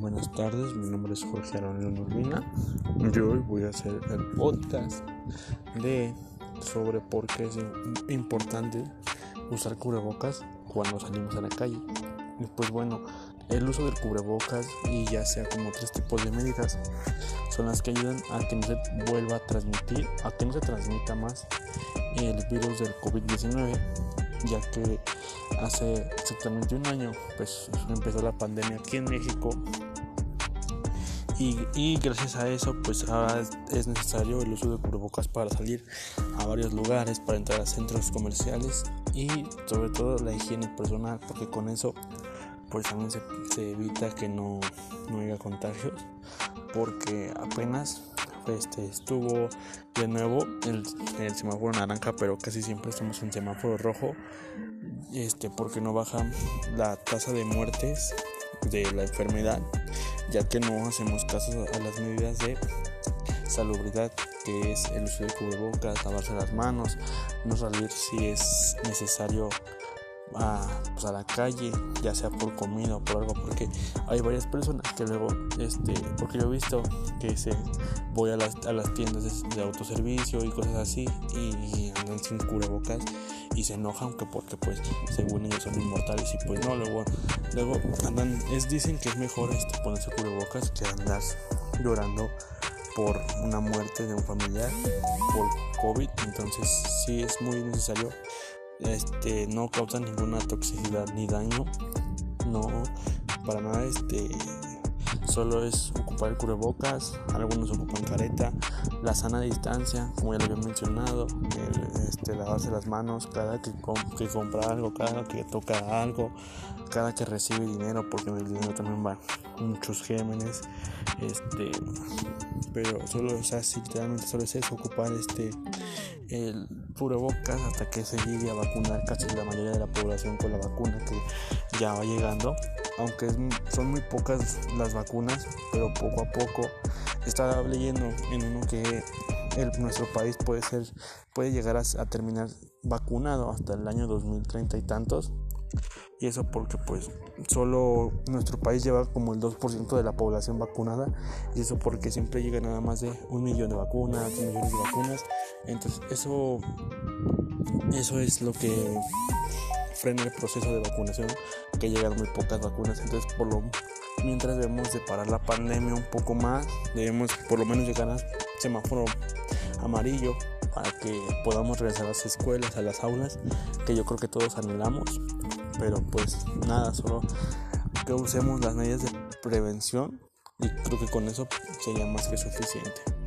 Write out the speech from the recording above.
Buenas tardes, mi nombre es Jorge Aaron Urbina. Yo hoy voy a hacer el podcast de sobre por qué es importante usar cubrebocas cuando salimos a la calle. Y pues bueno, el uso del cubrebocas y ya sea como tres tipos de medidas son las que ayudan a que no se vuelva a transmitir, a que no se transmita más el virus del COVID-19, ya que hace exactamente un año pues empezó la pandemia aquí en México y, gracias a eso pues ahora es necesario el uso de cubrebocas para salir a varios lugares, para entrar a centros comerciales y sobre todo la higiene personal porque con eso pues también se, evita que no, no haya contagios porque apenas este, estuvo de nuevo el, el, semáforo naranja, pero casi siempre estamos en semáforo rojo, este, porque no baja la tasa de muertes de la enfermedad ya que no hacemos caso a las medidas de salubridad que es el uso de cubrebocas, lavarse las manos, no salir si es necesario a, pues a la calle, ya sea por comida o por algo, porque hay varias personas que luego, este, porque yo he visto que se voy a las, a las tiendas de, autoservicio y cosas así y andan sin cubrebocas y se enojan que porque pues según ellos son inmortales y pues no luego luego andan es dicen que es mejor este, ponerse cubrebocas que andar llorando por una muerte de un familiar por COVID entonces sí es muy necesario este no causa ninguna toxicidad ni daño. No para nada este solo es ocupar el cubrebocas, algunos ocupan careta, la sana distancia, como ya lo había mencionado, este, lavarse las manos cada que, que compra algo, cada que toca algo, cada que recibe dinero, porque en el dinero también van muchos gémenes, este, pero solo, o sea, literalmente solo es eso, ocupar este el cubrebocas hasta que se llegue a vacunar casi la mayoría de la población con la vacuna que ya va llegando. Aunque son muy pocas las vacunas, pero poco a poco estaba leyendo en uno que nuestro país puede ser puede llegar a, terminar vacunado hasta el año 2030 y tantos. Y eso porque pues solo nuestro país lleva como el 2% de la población vacunada. Y eso porque siempre llega nada más de un millón de vacunas, millones de vacunas entonces eso eso es lo que frena el proceso de vacunación, que llegan muy pocas vacunas. Entonces, por lo mientras debemos de parar la pandemia un poco más, debemos por lo menos llegar a semáforo amarillo para que podamos regresar a las escuelas, a las aulas, que yo creo que todos anhelamos. Pero pues nada, solo que usemos las medidas de prevención y creo que con eso sería más que suficiente.